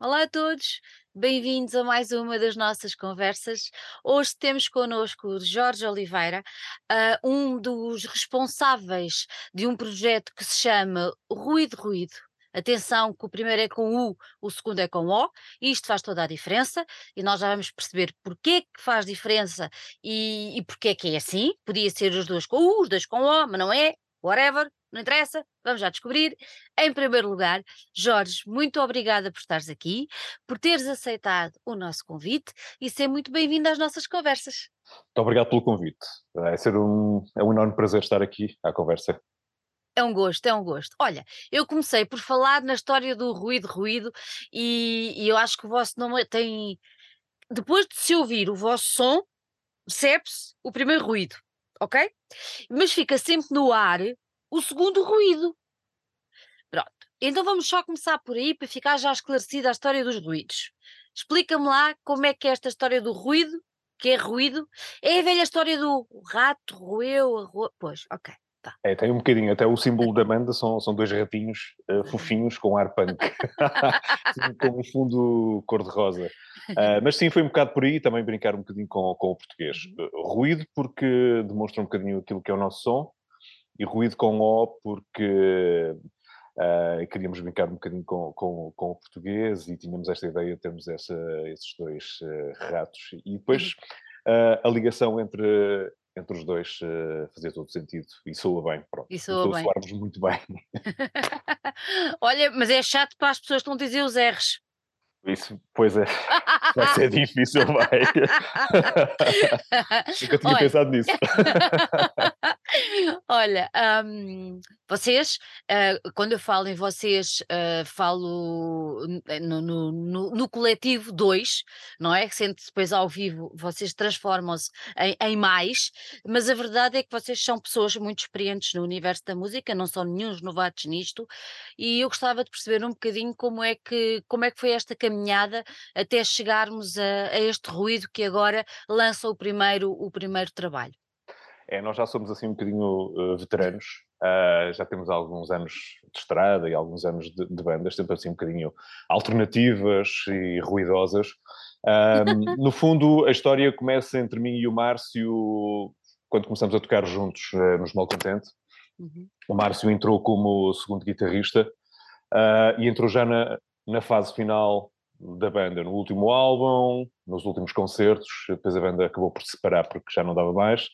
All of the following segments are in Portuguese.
Olá a todos, bem-vindos a mais uma das nossas conversas. Hoje temos connosco Jorge Oliveira, ah, um dos responsáveis de um projeto que se chama Ruído Ruído. Atenção, que o primeiro é com U, o segundo é com O, e isto faz toda a diferença, e nós já vamos perceber porque que faz diferença e, e porque é que é assim. Podia ser os dois com U, os dois com O, mas não é, whatever, não interessa, vamos já descobrir. Em primeiro lugar, Jorge, muito obrigada por estares aqui, por teres aceitado o nosso convite e ser muito bem-vindo às nossas conversas. Muito obrigado pelo convite. É, ser um, é um enorme prazer estar aqui à conversa. É um gosto, é um gosto. Olha, eu comecei por falar na história do ruído, ruído, e, e eu acho que o vosso nome tem. Depois de se ouvir o vosso som, percebe-se o primeiro ruído, ok? Mas fica sempre no ar o segundo ruído. Pronto. Então vamos só começar por aí para ficar já esclarecida a história dos ruídos. Explica-me lá como é que é esta história do ruído, que é ruído. É a velha história do rato roeu, a ro... pois, ok. Tá. É, tem um bocadinho, até o símbolo da banda são, são dois ratinhos uh, fofinhos com ar punk, com um fundo cor-de-rosa. Uh, mas sim, foi um bocado por aí, também brincar um bocadinho com, com o português. Uh, ruído porque demonstra um bocadinho aquilo que é o nosso som, e ruído com O porque uh, queríamos brincar um bocadinho com, com, com, o português e tínhamos esta ideia de termos essa, esses dois uh, ratos. E depois uh, a ligação entre, entre os dois fazia todo sentido e soa bem. Pronto. E soa bem. soarmos muito bem. Olha, mas é chato para as pessoas que não dizem os R's. Isso, pois é, vai ser difícil, vai. Nunca tinha Olha. pensado nisso. Olha, hum, vocês, ah, quando eu falo em vocês, ah, falo no, no, no- no coletivo 2, não é? Sendo depois ao vivo vocês transformam-se em, em mais, mas a verdade é que vocês são pessoas muito experientes no universo da música, não são nenhuns novatos nisto, e eu gostava de perceber um bocadinho como é que, como é que foi esta caminhada até chegarmos a, a este ruído que agora lança o primeiro, o primeiro trabalho. É, nós já somos assim um bocadinho uh, veteranos, uh, já temos alguns anos de estrada e alguns anos de, de bandas, sempre assim um bocadinho alternativas e ruidosas. Um, no fundo, a história começa entre mim e o Márcio quando começamos a tocar juntos uh, nos Malcontente. Uhum. O Márcio entrou como segundo guitarrista e entrou já na, na fase final da banda, no último álbum, nos últimos concertos. Depois a banda acabou por se separar porque já não dava mais.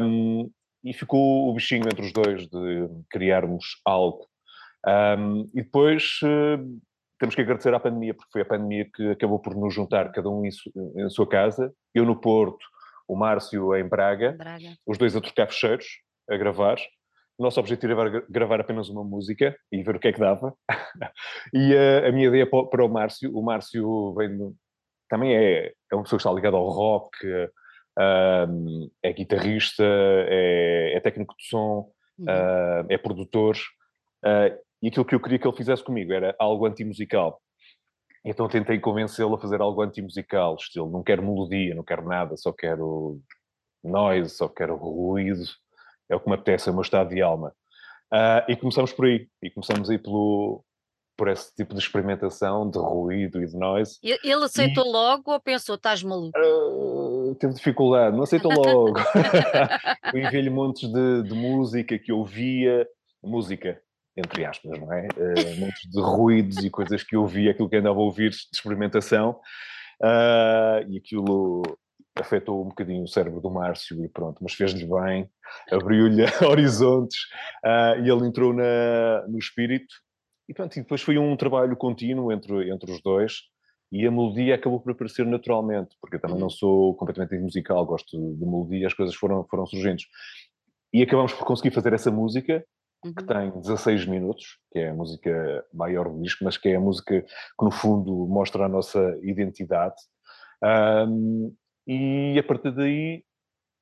Um, e ficou o bichinho entre os dois de criarmos algo. Um, e depois uh, temos que agradecer à pandemia, porque foi a pandemia que acabou por nos juntar, cada um em, su em sua casa. Eu no Porto, o Márcio em Braga, Braga. os dois a trocar fecheiros, a gravar. O nosso objetivo era gravar apenas uma música e ver o que é que dava. e uh, a minha ideia para o Márcio, o Márcio vem também é, é uma pessoa que está ligada ao rock, um, é guitarrista, é, é, técnico de som, uhum. uh, é produtor. Uh, e aquilo que eu queria que ele fizesse comigo era algo antimusical. Então tentei convencê-lo a fazer algo antimusical, estilo, não quero melodia, não quero nada, só quero noise, só quero ruído, é o que me apetece, é o meu estado de alma. Uh, e começamos por aí, e começamos aí pelo, por esse tipo de experimentação de ruído e de noise. Ele aceitou e... logo ou pensou, estás maluco? Uh, teve dificuldade, não aceitou logo. eu enviei-lhe montes de, de, música que eu ouvia, música, entre aspas, não é? Uh, montes de ruídos e coisas que eu ouvia, aquilo que andava a ouvir de experimentação, uh, e aquilo afetou um bocadinho o cérebro do Márcio e pronto, mas fez-lhe bem, abriu-lhe horizontes e ele entrou na, no espírito e pronto, e depois foi um trabalho contínuo entre, entre os dois e a melodia acabou por aparecer naturalmente, porque eu também não sou completamente musical, gosto de melodia, as coisas foram, foram surgentes. E acabamos por conseguir fazer essa música, uhum. que tem 16 minutos, que é a música maior do disco, mas que é a música que no fundo mostra a nossa identidade. Um, e a partir daí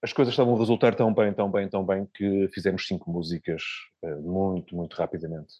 as coisas estavam a resultar tão bem, tão bem, tão bem, que fizemos cinco músicas uh, muito, muito rapidamente.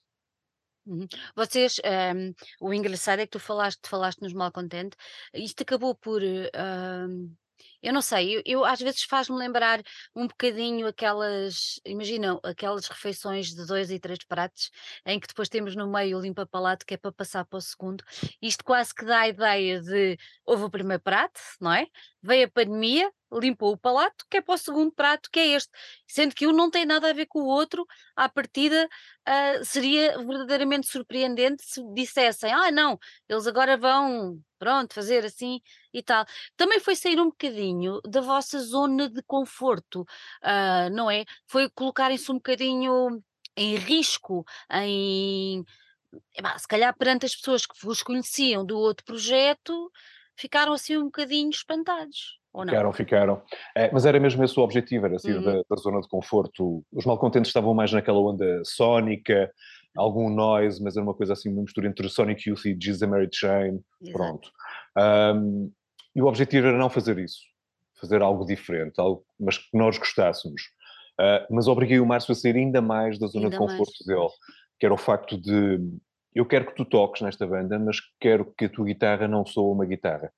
Uhum. Vocês, um, o engraçado é que tu falaste, falaste nos Malcontente, isto acabou por, um, Eu não sei, eu, eu às vezes faz-me lembrar um bocadinho aquelas, imagina, aquelas refeições de dois e três pratos, em que depois temos no meio o limpa-palato, que é para passar para o segundo. Isto quase que dá a ideia de houve o primeiro prato, não é? Veio a pandemia, limpou o palato, que é para o segundo prato, que é este. Sendo que um não tem nada a ver com o outro, à partida ah, seria verdadeiramente surpreendente se dissessem: ah, não, eles agora vão, pronto, fazer assim e tal. Também foi sair um bocadinho da vossa zona de conforto, ah, não é? Foi colocarem-se um bocadinho em risco, em. se calhar perante as pessoas que vos conheciam do outro projeto, ficaram assim um bocadinho espantados, ou não? Ficaram, ficaram. É, mas era mesmo esse o objetivo, era sair Uhum, da, da zona de conforto. Os malcontentes estavam mais naquela onda sónica, algum noise, mas era uma coisa assim, uma mistura entre Sonic Youth e Jesus Mary Chain, exato. pronto. Ahm, e o objetivo era não fazer isso, fazer algo diferente, algo, mas que nós gostássemos. Ah, mas obriguei o Márcio a sair ainda mais da zona de Ainda mais. conforto dele, que era o facto de eu quero que tu toques nesta banda, mas quero que a tua guitarra não soe uma guitarra.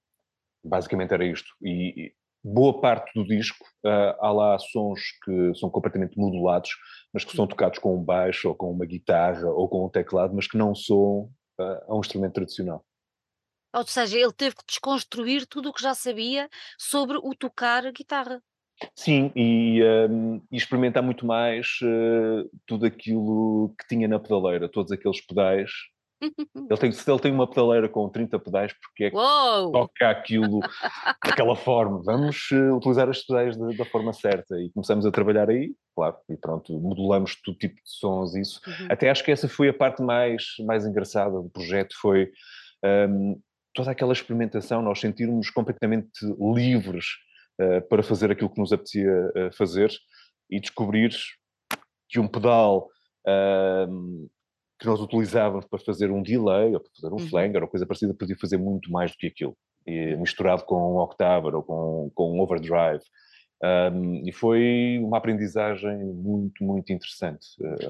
Basicamente era isto. E e boa parte do disco, ah, há lá sons que são completamente modulados, mas que são tocados com um baixo, ou com uma guitarra, ou com um teclado, mas que não soam ah, a um instrumento tradicional. Ou seja, ele teve que desconstruir tudo o que já sabia sobre o tocar guitarra. Sim, e, hum, e experimentar muito mais eh, tudo aquilo que tinha na pedaleira, todos aqueles pedais. Ele tem, se ele tem uma pedaleira com 30 pedais, porque é que Uou! toca aquilo daquela forma? Vamos eh, utilizar as pedais da, da forma certa e começamos a trabalhar aí, claro, e pronto, modulamos todo tipo de sons, isso. Uhum. Até acho que essa foi a parte mais, mais engraçada do projeto, foi hum, toda aquela experimentação, nós sentirmos completamente livres eh, para fazer aquilo que nos apetecia eh, fazer e descobrir que um pedal ahm, que nós utilizávamos para fazer um delay ou para fazer um Uhum. flanger ou coisa parecida podia fazer muito mais do que aquilo. E misturado com um octaver ou com, com um overdrive. Ahm, e foi uma aprendizagem muito, muito interessante.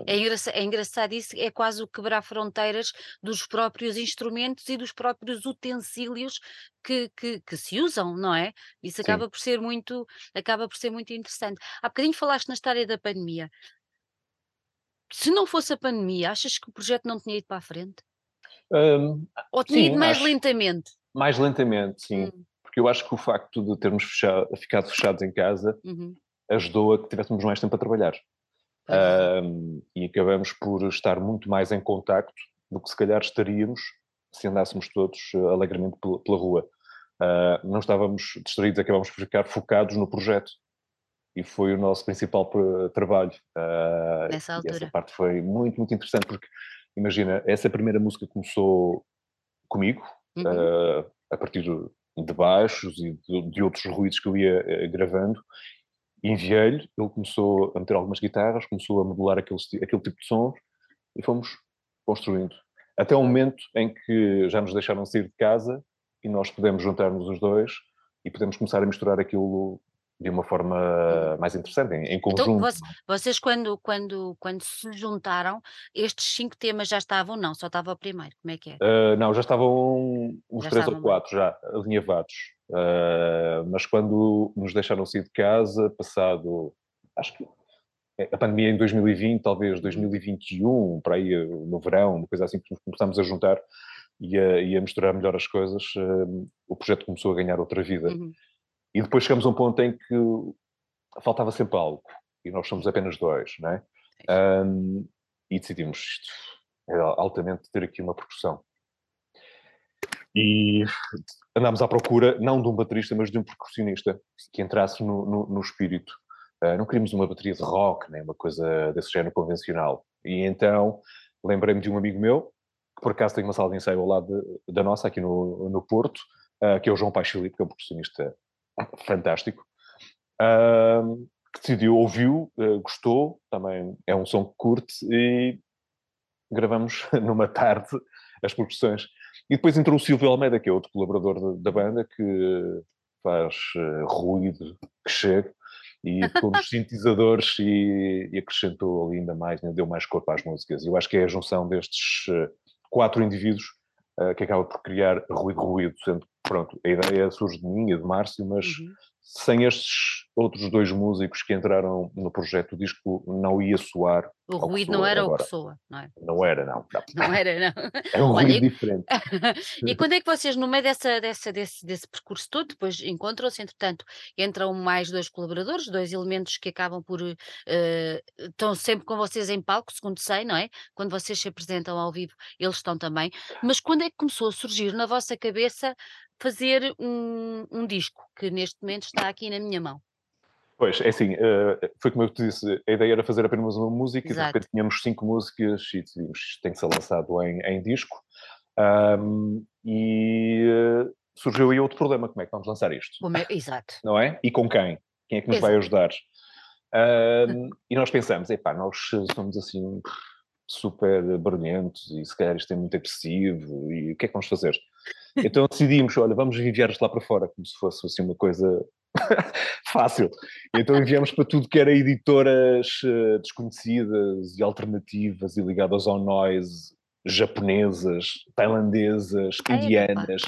É, engraça- é engraçado isso, é quase o quebrar fronteiras dos próprios instrumentos e dos próprios utensílios que, que, que se usam, não é? Isso sim. acaba por ser muito, acaba por ser muito interessante. Há bocadinho falaste na história da pandemia. Se não fosse a pandemia, achas que o projeto não tinha ido para a frente? Ahm, Ou tinha ido sim, mais acho. lentamente? Mais lentamente, sim. Hum, Porque eu acho que o facto de termos fechado, ficado fechados em casa uhum, ajudou a que tivéssemos mais tempo a trabalhar. e acabamos por estar muito mais em contacto do que se calhar estaríamos se andássemos todos eh, alegremente pela, pela rua. Ah, não estávamos distraídos, acabámos por ficar focados no projeto. E foi o nosso principal eh, trabalho. Ah, Nessa e essa altura. parte foi muito, muito interessante, porque imagina, essa primeira música começou comigo, Uhum, ah, a partir de, de baixos e de, de outros ruídos que eu ia eh, gravando, enviei-lhe, ele começou a meter algumas guitarras, começou a modular aquele, aquele tipo de sons e fomos construindo. Até o momento em que já nos deixaram sair de casa e nós pudemos juntar-nos os dois e podemos começar a misturar aquilo de uma uhum. forma mais interessante, em, em Então, conjunto. voc- vocês quando, quando, quando se juntaram, estes cinco temas já estavam? Não, só estava o primeiro. Como é que é? Uh, não, já estavam uns Já três ou estavam mais. quatro já alinhavados. Uh, mas quando nos deixaram sair de casa, passado, acho que é, a pandemia em 2020, talvez Uhum, 2021, para aí no verão, uma coisa assim que começámos a juntar e a, e a misturar melhor as coisas, uh, o projeto começou a ganhar outra vida. uhum. E depois chegamos a um ponto em que faltava sempre algo, e nós somos apenas dois, não é? Um, e decidimos isto, é altamente ter aqui uma percussão. E andámos à procura, não de um baterista, mas de um percussionista que entrasse no, no, no espírito. Uh, não queríamos uma bateria de rock, nem uma coisa desse género convencional. E então lembrei-me de um amigo meu, que por acaso tem uma sala de ensaio ao lado de, da nossa, aqui no, no Porto, uh, que é o João Paes Filipe, que é um percussionista fantástico, uh, que decidiu, ouviu, uh, gostou, também é um som que curte, e gravamos numa tarde as percussões. E depois entrou o Silvio Almeida, que é outro colaborador da, da banda, que faz uh, ruído que chega, e com os sintetizadores e, e, acrescentou ali ainda mais, deu mais corpo às músicas. Eu acho que é a junção destes uh, quatro indivíduos uh, que acaba por criar ruído-ruído, sendo que, pronto, a ideia surge de mim e de Márcio, mas Uhum. sem estes outros dois músicos que entraram no projeto, o disco não ia soar. O ruído não era agora. o que soa, não é? Não era, não. Não, não era, não. É um Olha, ruído e... diferente. e quando é que vocês, no meio dessa, dessa, desse, desse percurso todo, depois encontram-se, entretanto, entram mais dois colaboradores, dois elementos que acabam por. Uh, estão sempre com vocês em palco, segundo sei, não é? Quando vocês se apresentam ao vivo, eles estão também. Mas quando é que começou a surgir na vossa cabeça fazer um, um disco que neste momento está aqui na minha mão. Pois, é assim, uh, foi como eu te disse, a ideia era fazer apenas uma música Exato. e de repente tínhamos cinco músicas e decidimos tem que ser lançado em, em disco. Um, e uh, surgiu aí outro problema, como é que vamos lançar isto? É? Exato. Não é? E com quem? Quem é que nos Exato. vai ajudar? Um, e nós pensamos, epá, nós somos assim super barulhentos e se calhar isto é muito agressivo e o que é que vamos fazer? Então decidimos, olha, vamos enviar isto lá para fora, como se fosse assim uma coisa fácil. Então enviamos para tudo que era editoras uh, desconhecidas e alternativas e ligadas ao noise, japonesas, tailandesas, indianas,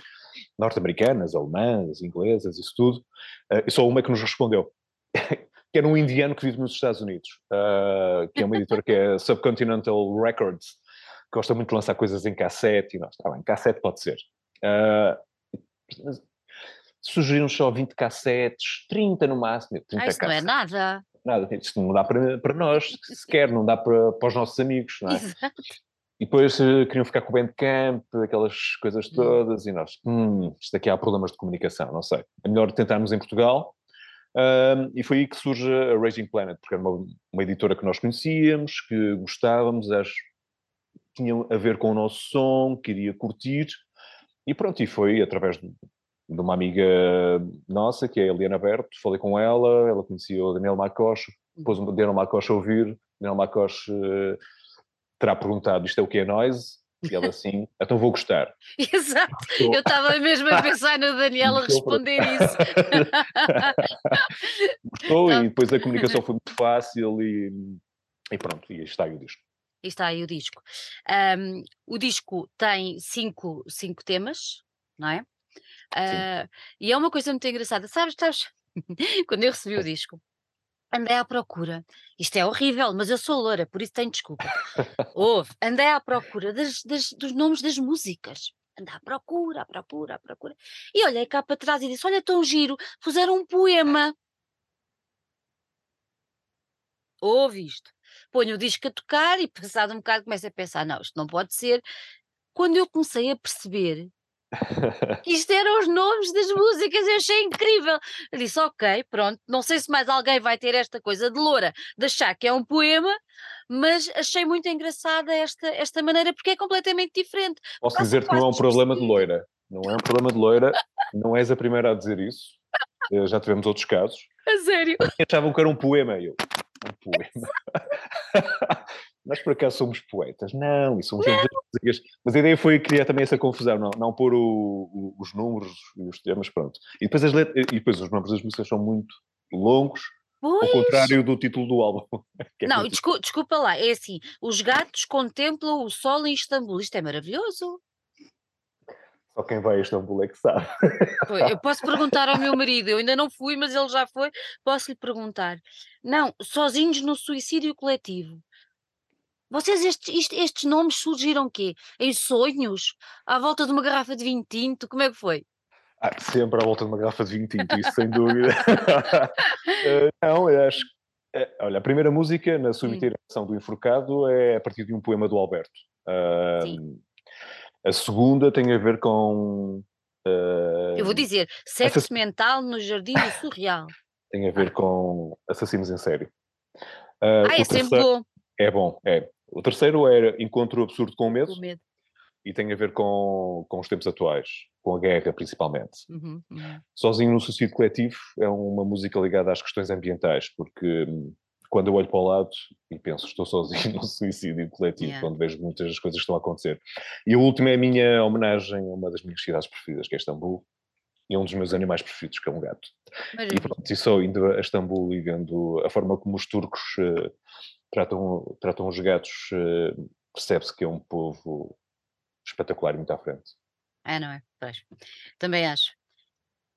norte-americanas, alemãs, inglesas, isso tudo. Uh, e só uma que nos respondeu. Que era um indiano que vive nos Estados Unidos, uh, que é uma editora que é Subcontinental Records, que gosta muito de lançar coisas em cassete, e nós, está bem, cassete pode ser. Uh, sugeriram só 20 cassetes, 30 no máximo. 30 ah, isso cassetes. não é nada. Nada, isto não dá para, para nós, sequer, não dá para, para os nossos amigos, não é? Exato. E depois uh, queriam ficar com o Bandcamp, aquelas coisas hum. todas, hum. e nós, hum, isto aqui há problemas de comunicação, não sei. É melhor tentarmos em Portugal. E foi aí que surge a Raging Planet, porque era uma, uma editora que nós conhecíamos, que gostávamos, acho, tinha a ver com o nosso som, queria curtir, e pronto, e foi através de, de uma amiga nossa, que é a Eliana Berto, falei com ela, ela conhecia o Daniel Macoche, depois o Daniel Macoche a ouvir, Daniel Macoche uh, terá perguntado, isto é o que é noise? E ela assim, então vou gostar. Exato, eu estava mesmo a pensar no Daniel a responder isso. Gostou e depois a comunicação foi muito fácil e, e pronto, e está aí o disco. E está aí o disco. Um, o disco tem cinco, cinco temas, não é? Uh, e é uma coisa muito engraçada. Sabes, sabes? Quando eu recebi o disco, andei à procura. Isto é horrível, mas eu sou loura, por isso tenho desculpa. Houve, andei à procura das, das, dos nomes das músicas. Andei à procura, à procura, à procura. E olhei cá para trás e disse: Olha, tão giro, puseram um poema. Ouve isto ponho o disco a tocar e passado um bocado começo a pensar, não, isto não pode ser. Quando eu comecei a perceber isto eram os nomes das músicas, eu achei incrível. Eu disse, ok, pronto, não sei se mais alguém vai ter esta coisa de loura, de achar que é um poema, mas achei muito engraçada esta, esta maneira, porque é completamente diferente. Posso dizer que não é um problema de loira. Não é um problema de loira, não és a primeira a dizer isso. Eh, já tivemos outros casos. A sério? Achavam que era um poema. Eu, um poema. Nós por acaso somos poetas. Não, e somos músicas. Mas a ideia foi criar também essa confusão, não, não pôr o, o, os números e os temas, pronto. E depois, as letras, e depois os números das músicas são muito longos, Pois. Ao contrário do título do álbum. É não, desculpa, desculpa lá, é assim: os gatos contemplam o sol em Istambul. Isto é maravilhoso. Só quem vai a Istambul é que sabe. Eu posso perguntar ao meu marido, eu ainda não fui, mas ele já foi, posso lhe perguntar. Não, sozinhos no suicídio coletivo. Vocês, estes, estes nomes surgiram quê? Em sonhos? À volta de uma garrafa de vinho tinto? Como é que foi? Ah, sempre à volta de uma garrafa de vinho tinto, isso sem dúvida. uh, não, eu acho é, olha, a primeira música na sua iteração do Enforcado é a partir de um poema do Alberto. Uh, Sim. A segunda tem a ver com. Uh, Eu vou dizer, sexo assass... mental no jardim do surreal. tem a ver com assassinos em série. Uh, ah, é sempre bom. É bom, é. O terceiro era Encontro Absurdo com o Medo. Com medo. E tem a ver com, com os tempos atuais, com a guerra principalmente. Uhum, uhum. Sozinho no Suicídio Coletivo é uma música ligada às questões ambientais, porque hum, quando eu olho para o lado e penso, estou sozinho no suicídio coletivo, yeah. quando vejo muitas coisas que estão a acontecer. E o último é a minha homenagem a uma das minhas cidades preferidas, que é Istambul, e um dos meus animais preferidos, que é um gato. E pronto, e só indo a Istambul e vendo a forma como os turcos uh, tratam, tratam os gatos, uh, percebe-se que é um povo espetacular e muito à frente. É, não é? Pois. Também acho.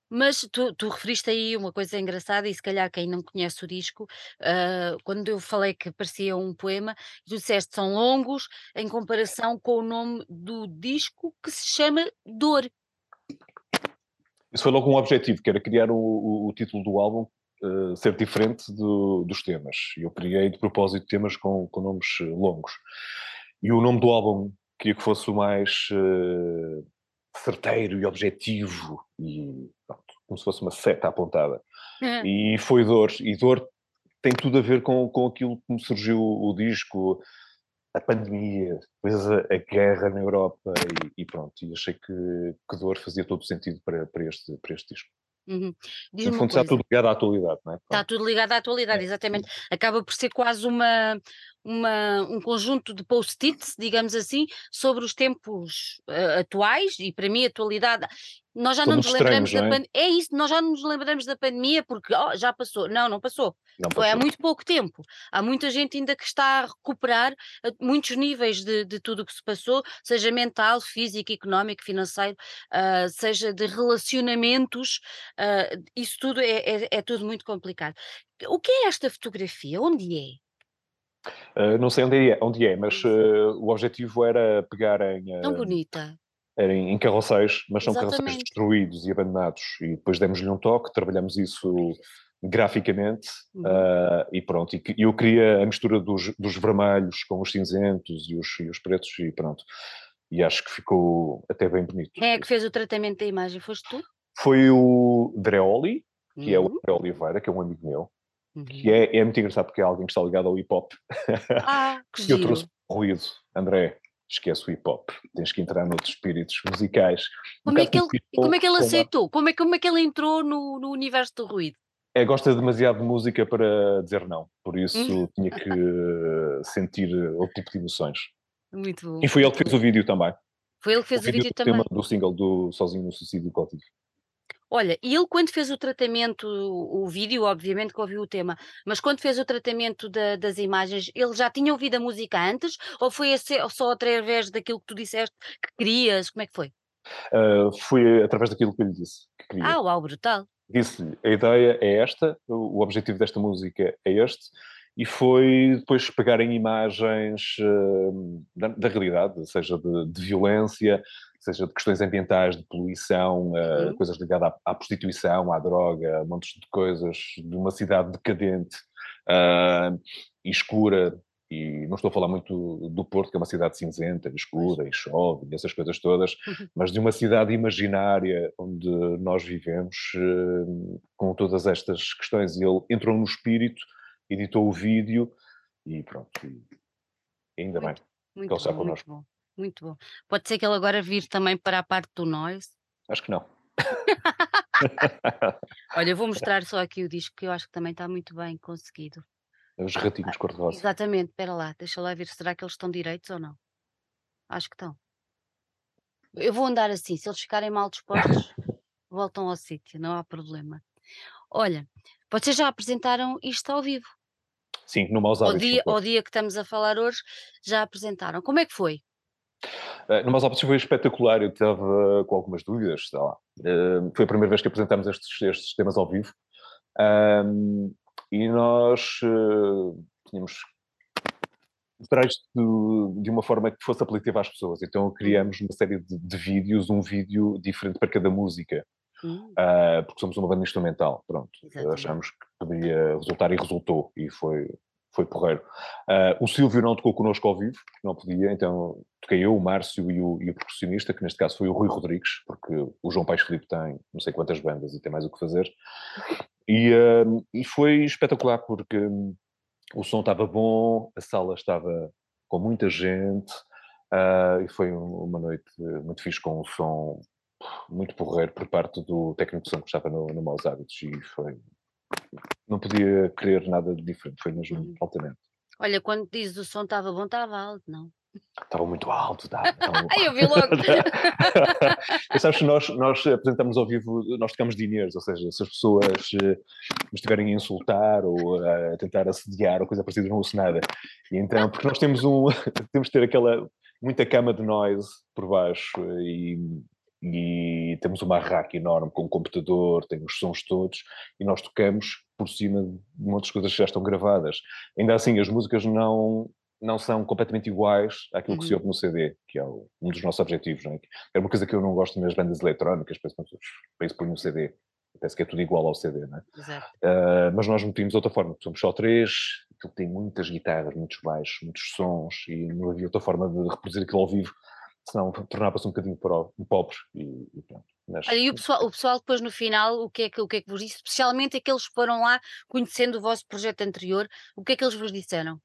Mas tu tu referiste aí uma coisa engraçada e se calhar quem não conhece o disco, hã, quando eu falei que parecia um poema, tu disseste: "São longos em comparação com o nome do disco que se chama Dor". Isso foi logo um objetivo, que era criar o, o, título do álbum uh, ser diferente do, dos temas. Eu criei de propósito temas com, com, nomes eh, longos. E o nome do álbum queria que fosse o mais uh, certeiro e objetivo, e como se fosse uma seta apontada. Uhum. E foi Dor. E Dor tem tudo a ver com, com aquilo que me surgiu o disco, a pandemia, depois a, a, guerra na Europa e, e, pronto, e achei que, que dor fazia todo o sentido para, para, este, para este disco. Uhum. No fundo está tudo ligado à atualidade, não é? Está tudo ligado à atualidade, é. exatamente. Acaba por ser quase uma, uma, um conjunto de post-its, digamos assim, sobre os tempos uh, atuais e para mim a atualidade. Nós já não nos lembramos da pandemia. É? é? isso, nós já não nos lembramos da pandemia porque oh, já passou. Não, não passou. Não Foi passou. há muito pouco tempo. Há muita gente ainda que está a recuperar a muitos níveis de, de tudo o que se passou, seja mental, físico, económico, financeiro, uh, seja de relacionamentos, uh, isso tudo é, é, é tudo muito complicado. O que é esta fotografia? Onde é? Uh, não sei onde é, onde é mas uh, o objetivo era pegar em. Uh, Tão bonita. Em, em carroceiros, mas são Exatamente. carroceiros destruídos e abandonados. E depois demos-lhe um toque, trabalhamos isso graficamente uhum. e pronto. E eu queria a mistura dos, dos vermelhos com os cinzentos e os, e os pretos e pronto. E acho que ficou até bem bonito. Quem é que fez o tratamento da imagem? Foste tu? Foi o Dreoli, que uhum. é o uhum. André Oliveira, que é um amigo meu, Uhum. Que é, é muito engraçado porque é alguém que está ligado ao hip hop. Ah, que Eu trouxe ruído. André, esquece o hip hop. Tens que entrar noutros espíritos musicais. Como, um é, que ele, como é que ele aceitou? Como é, como é que ele entrou no, no universo do ruído? É, gosta demasiado de música para dizer não, por isso hum. tinha que sentir outro tipo de emoções. Muito bom. E foi ele que fez o vídeo também. Foi ele que fez o, o vídeo, vídeo também. Tema do single do Sozinho no Suicídio Coletivo. Olha, e ele quando fez o tratamento, o, o vídeo, obviamente que ouviu o tema, mas quando fez o tratamento da, das imagens, ele já tinha ouvido a música antes ou foi só através daquilo que tu disseste que querias? Como é que foi? Uh, foi através daquilo que eu lhe disse que queria. Ah, uau, brutal. Disse-lhe, a ideia é esta, o, objetivo desta música é este, e foi depois pegarem imagens uh, da, da, realidade, seja de, de, violência, seja de questões ambientais, de poluição, uh, coisas ligadas à, à, prostituição, à droga, montes de coisas, de uma cidade decadente uh, e escura, e não estou a falar muito do Porto, que é uma cidade cinzenta, escura e chove, e essas coisas todas, uhum. mas de uma cidade imaginária onde nós vivemos uh, com todas estas questões. E ele entrou no espírito, editou o vídeo e pronto, e ainda muito, bem muito que ele está connosco. Muito bom. Pode ser que ele agora vir também para a parte do nós? Acho que não. Olha, eu vou mostrar só aqui o disco que eu acho que também está muito bem conseguido. Os ratinhos ah, cor-de-rosa. Exatamente, espera lá, deixa lá ver, será que eles estão direitos ou não? Acho que estão. Eu vou andar assim, se eles ficarem mal dispostos, voltam ao sítio, não há problema. Olha, vocês já apresentaram isto ao vivo? Sim, no Maus Hábitos. Ao dia, ao dia que estamos a falar hoje, já apresentaram. Como é que foi? Uh, no Maus foi espetacular, eu estava com algumas dúvidas, sei lá. Uh, foi a primeira vez que apresentámos estes, estes temas ao vivo. E nós tínhamos de, de, uma forma que fosse apelativa às pessoas. Então criamos uma série de, de vídeos, um vídeo diferente para cada música. Uh, porque somos uma banda instrumental, pronto. Exatamente. Achamos que poderia resultar e resultou, e foi, foi porreiro. Uh, o Silvio não tocou connosco ao vivo, não podia, então toquei eu, o Márcio e o, e o percussionista, que neste caso foi o Rui Rodrigues, porque o João Paes Filipe tem não sei quantas bandas e tem mais o que fazer. E, uh, e foi espetacular, porque um, o som estava bom, a sala estava com muita gente, uh, e foi uma noite muito fixe com um som muito porreiro por parte do técnico de som que estava no, no Maus Hábitos e foi. Não podia querer nada de diferente, foi mesmo uhum. altamente. Olha, quando dizes o som estava bom, estava alto, não? Estava muito alto, estava. Ai, eu vi logo. e sabes que nós, nós apresentamos ao vivo, nós tocamos dinheiros, ou seja, se as pessoas uh, estiverem a insultar ou a tentar assediar ou coisa parecida, não ouço nada. E então, porque nós temos um, temos de ter aquela, muita cama de noise por baixo e e temos uma rack enorme com um computador, tem os sons todos, e nós tocamos por cima de muitas coisas que já estão gravadas. Ainda assim, as músicas não, não são completamente iguais àquilo uhum. que se uhum. ouve no CD, que é um dos nossos objetivos. Não é? é uma coisa que eu não gosto nas bandas eletrónicas, para isso põe no CD. Parece que é tudo igual ao CD, não é? Uh, mas nós metimos outra forma, somos só três, aquilo tem muitas guitarras, muitos baixos, muitos sons, e não havia outra forma de reproduzir aquilo ao vivo, senão tornava-se um bocadinho pobre e, e pronto. Mas... e o pessoal, o pessoal depois no final, o que, é que, o que é que vos disse? Especialmente aqueles que foram lá conhecendo o vosso projeto anterior, o que é que eles vos disseram?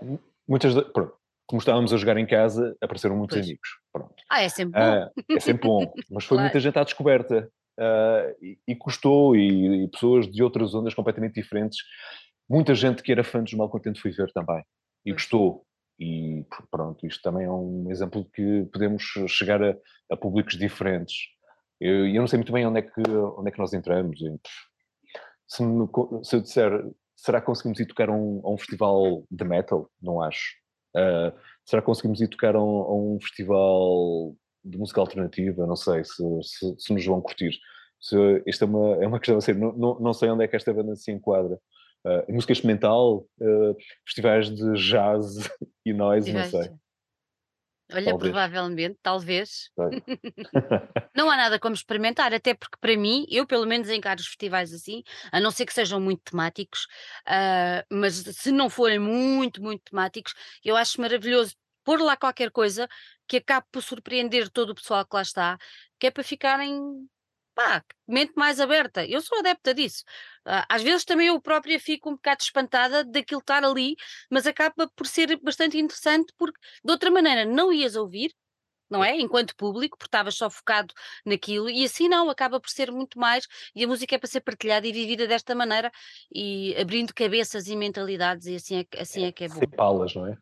Uh, muitas, pronto, como estávamos a jogar em casa, apareceram muitos pois. amigos. Pronto. Ah, é sempre bom. Uh, é sempre bom, mas foi claro. muita gente à descoberta. Uh, e, e, custou, e, e, pessoas de outras zonas completamente diferentes. Muita gente que era fã dos Malcontente fui ver também, e pois. gostou. E pronto, isto também é um exemplo de que podemos chegar a, a públicos diferentes. Eu, eu, não sei muito bem onde é que, onde é que nós entramos. Se, me, se eu disser, será que conseguimos ir tocar a um, festival de metal? Não acho. Uh, será que conseguimos ir tocar a um, a um, festival de música alternativa? Não sei se, se, se nos vão curtir. Se, isto é uma, é uma questão a ser, não, não, não sei onde é que esta banda se enquadra. Uh, música experimental, uh, festivais de jazz e noise, não sei. Olha, talvez. provavelmente, talvez. não há nada como experimentar, até porque para mim, eu pelo menos encaro os festivais assim, a não ser que sejam muito temáticos, uh, mas se não forem muito, muito temáticos, eu acho maravilhoso pôr lá qualquer coisa que acabe por surpreender todo o pessoal que lá está, que é para ficarem pá, mente mais aberta. Eu sou adepta disso. Uh, às vezes também eu própria fico um bocado espantada daquilo estar ali, mas acaba por ser bastante interessante porque de outra maneira não ias ouvir, não é? Enquanto público, porque estavas só focado naquilo, e assim não, acaba por ser muito mais, e a música é para ser partilhada e vivida desta maneira, e abrindo cabeças e mentalidades, e assim é, assim é, é que é bom. Sem palas, não é?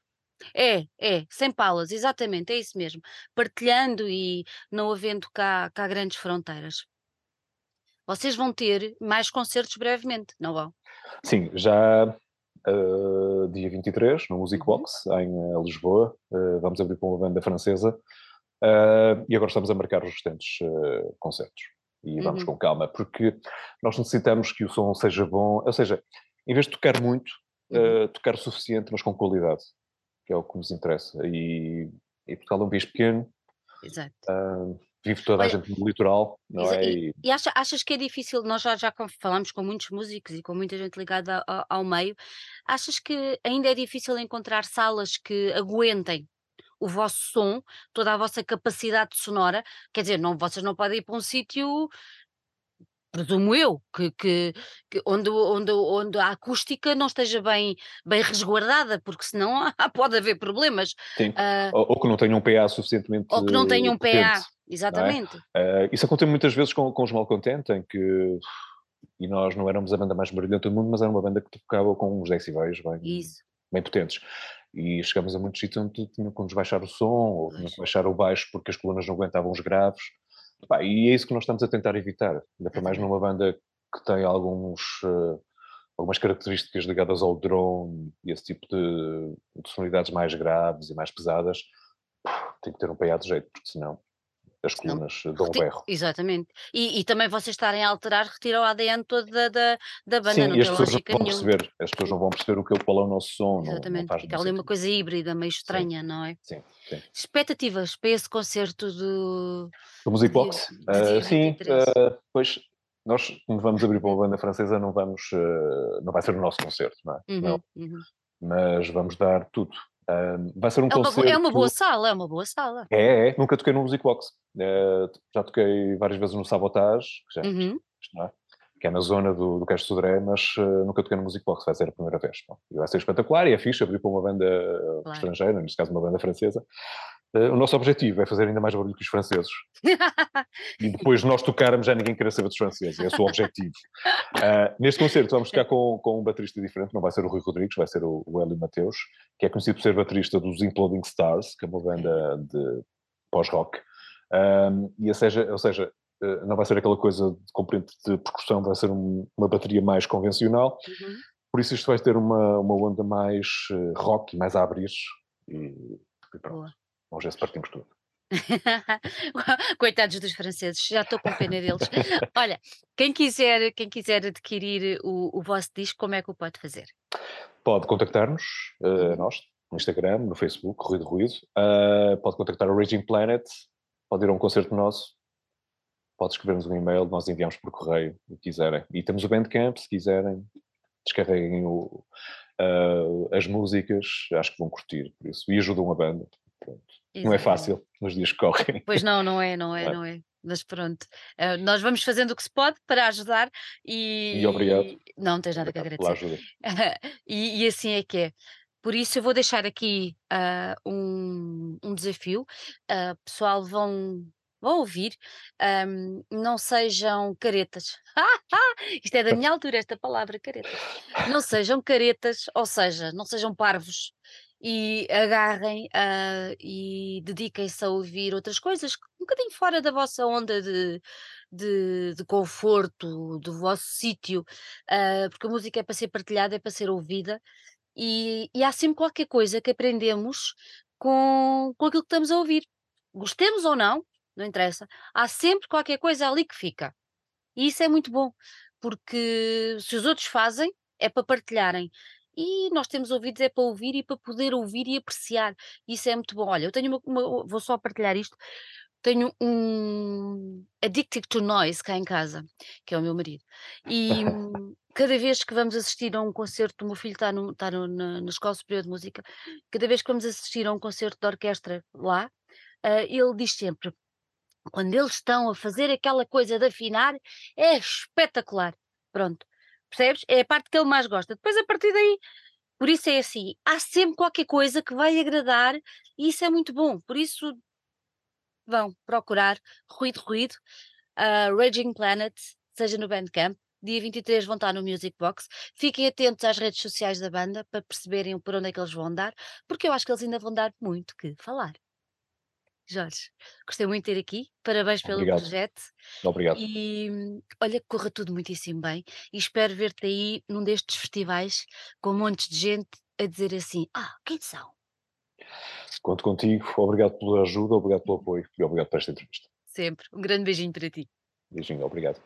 É, é, sem palas, exatamente, é isso mesmo. Partilhando e não havendo cá, cá grandes fronteiras. Vocês vão ter mais concertos brevemente, não vão? Sim, já uh, dia 23, no Music uhum. Box, em uh, Lisboa. Uh, vamos abrir com uma banda francesa. e agora estamos a marcar os restantes concertos. E vamos uhum. com calma, porque nós necessitamos que o som seja bom, ou seja, em vez de tocar muito, uhum. tocar o suficiente, mas com qualidade, que é o que nos interessa. E, e Portugal é um país pequeno. Exato vive toda a gente no litoral, não é? E, e acha- achas que é difícil, nós já, já falamos com muitos músicos e com muita gente ligada ao, ao meio, achas que ainda é difícil encontrar salas que aguentem o vosso som, toda a vossa capacidade sonora? Quer dizer, não, vocês não podem ir para um sítio presumo eu, que, que, que onde, onde, onde a acústica não esteja bem, bem resguardada, porque senão pode haver problemas. Uh, ou, ou, que não tenham um PA suficientemente. Ou que não tenham um PA, exatamente. É? Uh, isso aconteceu muitas vezes com, com os Malcontente, em que. E nós não éramos a banda mais barulhenta do mundo, mas era uma banda que tocava com uns decibéis bem, isso. bem potentes. E chegamos a muitos sítios onde tinham que nos baixar o som, ou tinham que baixar o baixo porque as colunas não aguentavam os graves. Pá, e é isso que nós estamos a tentar evitar, ainda para mais numa banda que tem alguns, uh, algumas características ligadas ao drone e esse tipo de, de sonoridades mais graves e mais pesadas, tem que ter um PA de jeito, porque senão as colunas dão um berro. Exatamente. E, e, também vocês estarem a alterar, retira o ADN todo da, da, da banda, Sim, não e as pessoas não vão perceber, as pessoas não vão perceber o que, é o nosso som. Exatamente, não, não fica ali uma coisa híbrida, meio estranha, sim. não é? Sim, sim. Expectativas para esse concerto do... Do Music Box? Uh, sim, uh, pois nós, como vamos abrir para uma banda francesa, não vamos, uh, não vai ser o nosso concerto, não é? Uhum, não. Uhum. Mas vamos dar tudo vai ser um é concerto... Uma, é uma boa sala, é uma boa sala. É, é. Nunca toquei no Music Box. Uh, já toquei várias vezes no Sabotage, que, já, uhum. é? que é na zona do, do Castro Sodré, mas uh, nunca toquei no Music Box, vai ser a primeira vez. Bom, e vai ser espetacular e é fixe abrir para uma banda claro. estrangeira, neste caso uma banda francesa. Uh, o nosso objetivo é fazer ainda mais barulho que os franceses. e depois de nós tocarmos, já ninguém queira saber dos franceses. Esse é o objetivo. Uh, neste concerto vamos tocar com, com um baterista diferente, não vai ser o Rui Rodrigues, vai ser o, o Hélio Mateus, que é conhecido por ser baterista dos Imploding Stars, que é uma banda de pós-rock. Um, e, ou seja, ou seja, uh, não vai ser aquela coisa de componente de percussão, vai ser um, uma bateria mais convencional. Uhum. Por isso isto vai ter uma, uma onda mais rock, mais a abrir. E, e pronto. Boa. Vamos ver se partimos tudo. Coitados dos franceses, já estou com pena deles. Olha, quem quiser quem quiser adquirir o o vosso disco, como é que o pode fazer? Pode contactar-nos, eh, Uhum. nós, no Instagram, no Facebook, Ruído Ruído. Ah, pode contactar o Raging Planet, pode ir a um concerto nosso, pode escrever-nos um e-mail, nós enviamos por correio, o que quiserem. E temos o Bandcamp, se quiserem, descarreguem o, ah, as músicas, acho que vão curtir, por isso. E ajudam a banda. Pronto. Não é fácil nos dias que correm. Pois não, não é, não é, É. não é. Mas pronto, eh, nós vamos fazendo o que se pode para ajudar E obrigado, e não, não tens nada que obrigado pela agradecer. E e assim é que é. Por isso eu vou deixar aqui, ah, um um desafio, ah, pessoal vão vão ouvir, hum, não sejam caretas. Isto é da minha altura, esta palavra, caretas. Não sejam caretas, ou seja, não sejam parvos e agarrem, ah, e dediquem-se a ouvir outras coisas um bocadinho fora da vossa onda de de de conforto, do vosso sítio, ah, porque a música é para ser partilhada, é para ser ouvida, e e há sempre qualquer coisa que aprendemos com com aquilo que estamos a ouvir. Gostemos ou não, não interessa, há sempre qualquer coisa ali que fica. E isso é muito bom, porque se os outros fazem, é para partilharem. E nós temos ouvidos é para ouvir e para poder ouvir e apreciar. Isso é muito bom. Olha, eu tenho uma, uma- vou só partilhar isto. Tenho um Addicted to Noise cá em casa, que é o meu marido. E hum, cada vez que vamos assistir a um concerto, o meu filho está, no, está no- na, na Escola Superior de Música, cada vez que vamos assistir a um concerto de orquestra lá, ah, ele diz sempre: quando eles estão a fazer aquela coisa de afinar, é espetacular. Pronto. Percebes? É a parte que ele mais gosta. Depois, a partir daí, por isso é assim, há sempre qualquer coisa que vai agradar e isso é muito bom. Por isso, vão procurar Ruído Ruído, ah, Raging Planet, seja no Bandcamp. Dia 23 vão estar no Music Box. Fiquem atentos às redes sociais da banda para perceberem por onde é que eles vão dar, porque eu acho que eles ainda vão dar muito que falar. Jorge, gostei muito de ter aqui. Parabéns pelo Obrigado, projeto. obrigado. E hum, olha que corra tudo muitíssimo bem. E espero ver-te aí num destes festivais com montes de gente a dizer assim: Ah, quem são? Conto contigo, obrigado pela ajuda, obrigado pelo apoio e obrigado por esta entrevista. Sempre. Um grande beijinho para ti. Beijinho, obrigado.